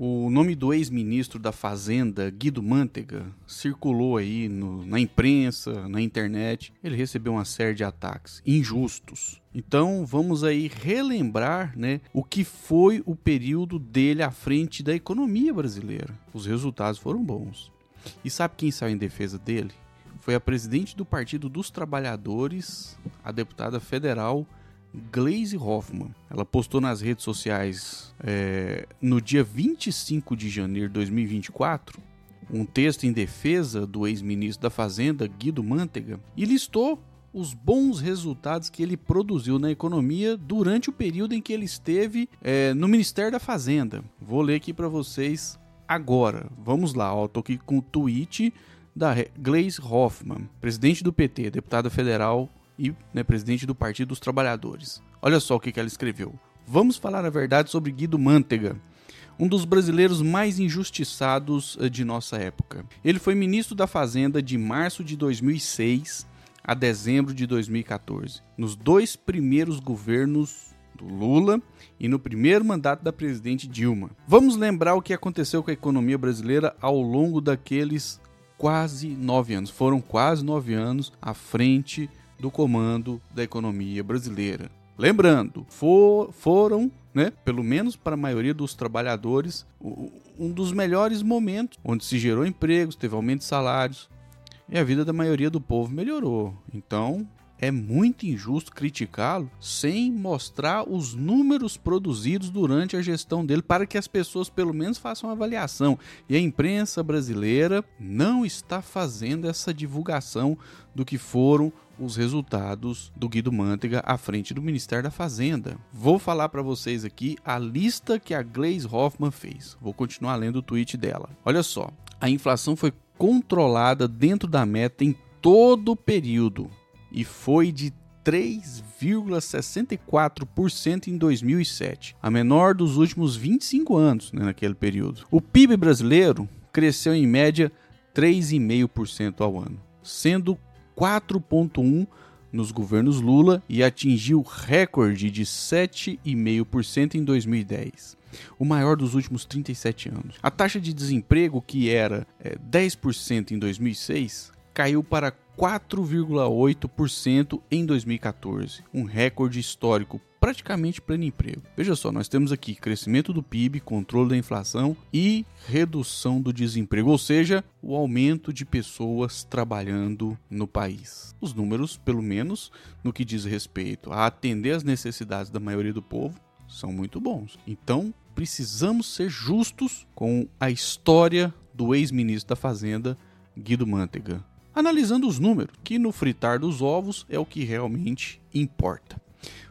O nome do ex-ministro da Fazenda, Guido Mantega, circulou aí no, na imprensa, na internet. Ele recebeu uma série de ataques injustos. Então vamos aí relembrar né, o que foi o período dele à frente da economia brasileira. Os resultados foram bons. E sabe quem saiu em defesa dele? Foi a presidente do Partido dos Trabalhadores, a deputada federal Glaze Hoffman. Ela postou nas redes sociais é, no dia 25 de janeiro de 2024 um texto em defesa do ex-ministro da Fazenda, Guido Mantega, e listou os bons resultados que ele produziu na economia durante o período em que ele esteve é, no Ministério da Fazenda. Vou ler aqui para vocês agora. Vamos lá, ó, tô aqui com o tweet da Glaze Hoffman, presidente do PT, deputada federal e né, presidente do Partido dos Trabalhadores. Olha só o que, que ela escreveu. Vamos falar a verdade sobre Guido Mantega, um dos brasileiros mais injustiçados eh, de nossa época. Ele foi ministro da Fazenda de março de 2006 a dezembro de 2014, nos dois primeiros governos do Lula e no primeiro mandato da presidente Dilma. Vamos lembrar o que aconteceu com a economia brasileira ao longo daqueles quase nove anos. Foram quase nove anos à frente do comando da economia brasileira. Lembrando, for, foram, né, pelo menos para a maioria dos trabalhadores, um dos melhores momentos, onde se gerou empregos, teve aumento de salários e a vida da maioria do povo melhorou. Então, é muito injusto criticá-lo sem mostrar os números produzidos durante a gestão dele para que as pessoas pelo menos façam uma avaliação. E a imprensa brasileira não está fazendo essa divulgação do que foram os resultados do Guido Mantega à frente do Ministério da Fazenda. Vou falar para vocês aqui a lista que a Glaze Hoffman fez. Vou continuar lendo o tweet dela. Olha só, a inflação foi controlada dentro da meta em todo o período e foi de 3,64% em 2007, a menor dos últimos 25 anos né, naquele período. O PIB brasileiro cresceu em média 3,5% ao ano, sendo 4,1% nos governos Lula e atingiu recorde de 7,5% em 2010, o maior dos últimos 37 anos. A taxa de desemprego, que era é, 10% em 2006, caiu para 4,8% em 2014, um recorde histórico, praticamente pleno emprego. Veja só, nós temos aqui crescimento do PIB, controle da inflação e redução do desemprego, ou seja, o aumento de pessoas trabalhando no país. Os números, pelo menos no que diz respeito a atender às necessidades da maioria do povo, são muito bons. Então, precisamos ser justos com a história do ex-ministro da Fazenda, Guido Mantega analisando os números, que no fritar dos ovos é o que realmente importa.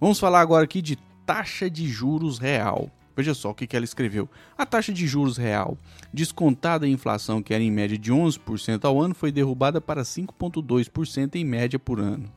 Vamos falar agora aqui de taxa de juros real. Veja só o que, ela escreveu. A taxa de juros real, descontada a inflação, que era em média de 11% ao ano, foi derrubada para 5,2% em média por ano.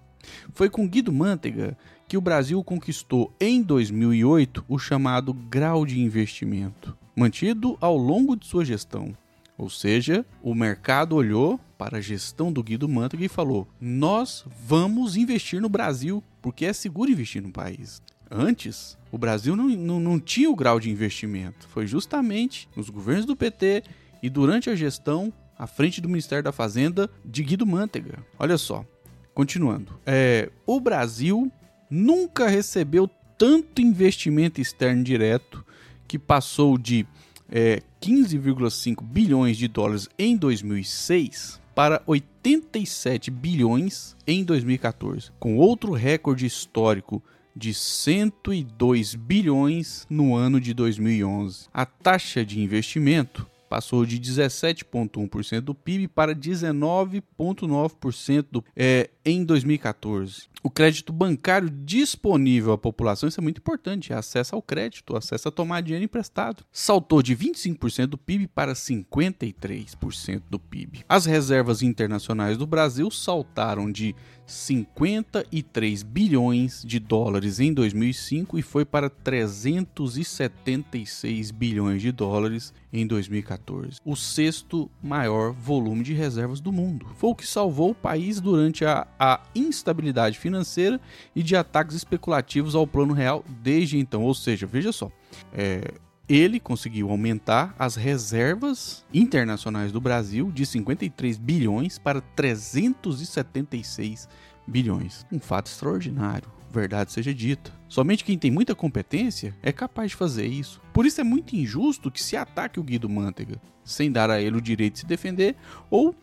Foi com Guido Mantega que o Brasil conquistou em 2008 o chamado grau de investimento, mantido ao longo de sua gestão. Ou seja, o mercado olhou para a gestão do Guido Mantega e falou: Nós vamos investir no Brasil, porque é seguro investir no país. Antes, o Brasil não, não, não tinha o grau de investimento. Foi justamente nos governos do PT e durante a gestão à frente do Ministério da Fazenda de Guido Mantega. Olha só, continuando. É, o Brasil nunca recebeu tanto investimento externo direto que passou de é, 15,5 bilhões de dólares em 2006 para 87 bilhões em 2014, com outro recorde histórico de 102 bilhões no ano de 2011. A taxa de investimento passou de 17,1% do PIB para 19,9% é, em 2014. O crédito bancário disponível à população, isso é muito importante, é acesso ao crédito, acesso a tomar dinheiro emprestado. Saltou de 25% do PIB para 53% do PIB. As reservas internacionais do Brasil saltaram de 53 bilhões de dólares em 2005 e foi para 376 bilhões de dólares em 2014, o sexto maior volume de reservas do mundo. Foi o que salvou o país durante a, a instabilidade financeira e de ataques especulativos ao plano real desde então. Ou seja, veja só, é, ele conseguiu aumentar as reservas internacionais do Brasil de 53 bilhões para 376 bilhões. Um fato extraordinário, verdade seja dita. Somente quem tem muita competência é capaz de fazer isso. Por isso é muito injusto que se ataque o Guido Mantega, sem dar a ele o direito de se defender, ou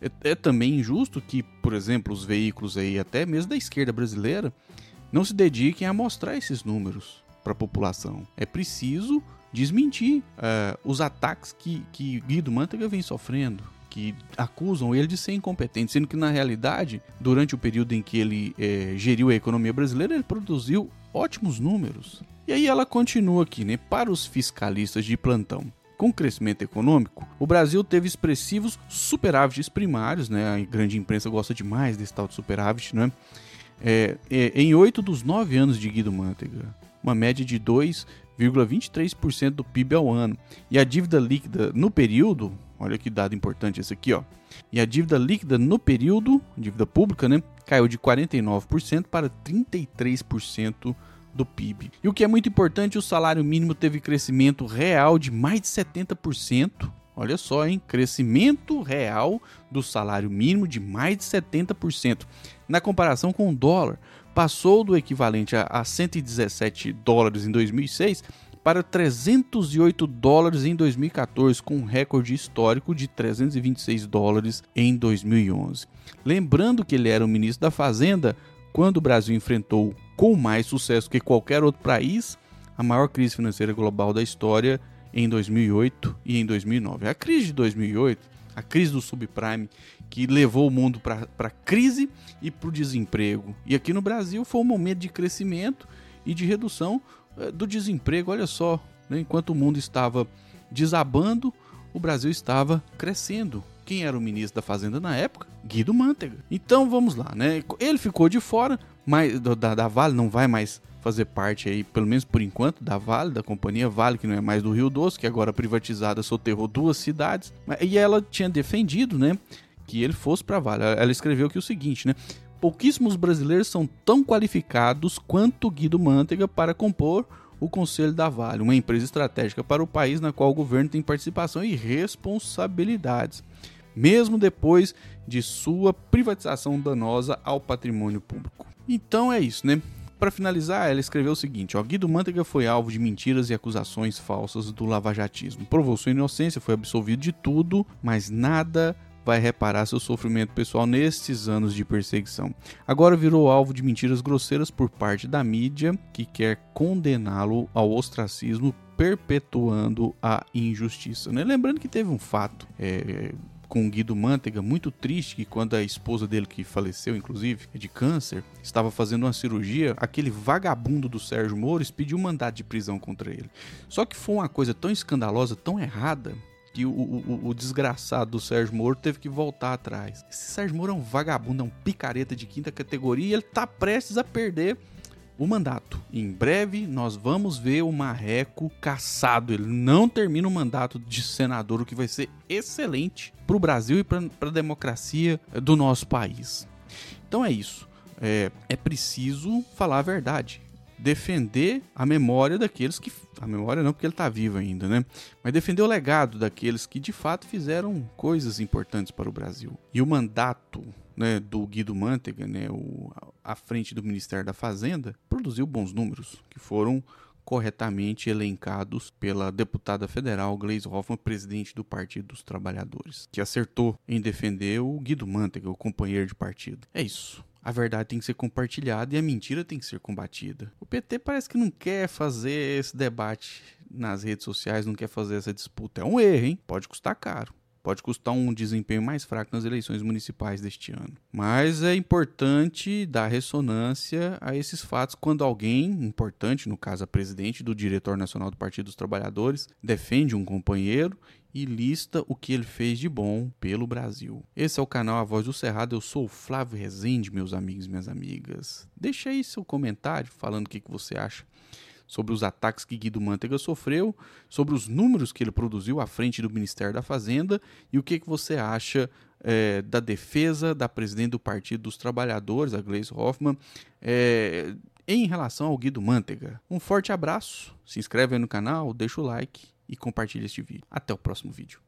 é, é também injusto que, por exemplo, os veículos aí, até mesmo da esquerda brasileira, não se dediquem a mostrar esses números para a população. É preciso desmentir uh, os ataques que, que Guido Mantega vem sofrendo, que acusam ele de ser incompetente, sendo que na realidade, durante o período em que ele eh, geriu a economia brasileira, ele produziu ótimos números. E aí ela continua aqui, né? Para os fiscalistas de plantão. Com crescimento econômico, o Brasil teve expressivos superávites primários, né? A grande imprensa gosta demais desse tal de superávit, né? É, é, em oito dos nove anos de Guido Mantega, uma média de 2,23% do PIB ao ano. E a dívida líquida no período, olha que dado importante esse aqui, ó. E a dívida líquida no período, dívida pública, né, caiu de 49% para 33% do PIB. E o que é muito importante, o salário mínimo teve crescimento real de mais de 70%. Olha só, hein? Crescimento real do salário mínimo de mais de 70%. Na comparação com o dólar, passou do equivalente a, 117 dólares em 2006 para 308 dólares em 2014, com um recorde histórico de 326 dólares em 2011. Lembrando que ele era o ministro da Fazenda quando o Brasil enfrentou com mais sucesso que qualquer outro país a maior crise financeira global da história em 2008 e em 2009. A crise de 2008, a crise do subprime, que levou o mundo para a crise e para o desemprego. E aqui no Brasil foi um momento de crescimento e de redução eh, do desemprego. Olha só, né? enquanto o mundo estava desabando, o Brasil estava crescendo. Quem era o ministro da Fazenda na época? Guido Mantega. Então vamos lá, né? Ele ficou de fora, mas da, da Vale não vai mais fazer parte aí, pelo menos por enquanto, da Vale, da companhia Vale, que não é mais do Rio Doce, que agora privatizada soterrou duas cidades. E ela tinha defendido, né, que ele fosse para Vale. Ela escreveu aqui o seguinte, né? Pouquíssimos brasileiros são tão qualificados quanto Guido Mantega para compor o Conselho da Vale, uma empresa estratégica para o país na qual o governo tem participação e responsabilidades, mesmo depois de sua privatização danosa ao patrimônio público. Então é isso, né? Para finalizar, ela escreveu o seguinte: ó, Guido Mantega foi alvo de mentiras e acusações falsas do lavajatismo. Provou sua inocência, foi absolvido de tudo, mas nada vai reparar seu sofrimento pessoal nestes anos de perseguição. Agora virou alvo de mentiras grosseiras por parte da mídia que quer condená-lo ao ostracismo, perpetuando a injustiça. Né? Lembrando que teve um fato. É, com Guido Mantega, muito triste que quando a esposa dele, que faleceu inclusive, de câncer, estava fazendo uma cirurgia, aquele vagabundo do Sérgio Moro pediu um mandato de prisão contra ele. Só que foi uma coisa tão escandalosa, tão errada, que o, o, o, desgraçado do Sérgio Moro teve que voltar atrás. Esse Sérgio Moro é um vagabundo, é um picareta de quinta categoria e ele tá prestes a perder o mandato. Em breve nós vamos ver o Marreco caçado. Ele não termina o mandato de senador, o que vai ser excelente para o Brasil e para a democracia do nosso país. Então é isso. É, é preciso falar a verdade defender a memória daqueles que. A memória não, porque ele está vivo ainda, né? Mas defender o legado daqueles que de fato fizeram coisas importantes para o Brasil. E o mandato né, do Guido Mantega, né, o, à frente do Ministério da Fazenda, produziu bons números, que foram corretamente elencados pela deputada federal Gleisi Hoffmann, presidente do Partido dos Trabalhadores, que acertou em defender o Guido Mantega, o companheiro de partido. É isso a verdade tem que ser compartilhada e a mentira tem que ser combatida. O PT parece que não quer fazer esse debate nas redes sociais, não quer fazer essa disputa. É um erro, hein? Pode custar caro. Pode custar um desempenho mais fraco nas eleições municipais deste ano. Mas é importante dar ressonância a esses fatos quando alguém importante, no caso a presidente do diretor nacional do Partido dos Trabalhadores, defende um companheiro e lista o que ele fez de bom pelo Brasil. Esse é o canal A Voz do Cerrado, eu sou o Flávio Rezende, meus amigos e minhas amigas. Deixa aí seu comentário falando o que, que você acha sobre os ataques que Guido Mantega sofreu, sobre os números que ele produziu à frente do Ministério da Fazenda e o que, que você acha é, da defesa da presidente do Partido dos Trabalhadores, a Gleisi Hoffmann, é, em relação ao Guido Mantega. Um forte abraço, se inscreve aí no canal, deixa o like e compartilha este vídeo. Até o próximo vídeo.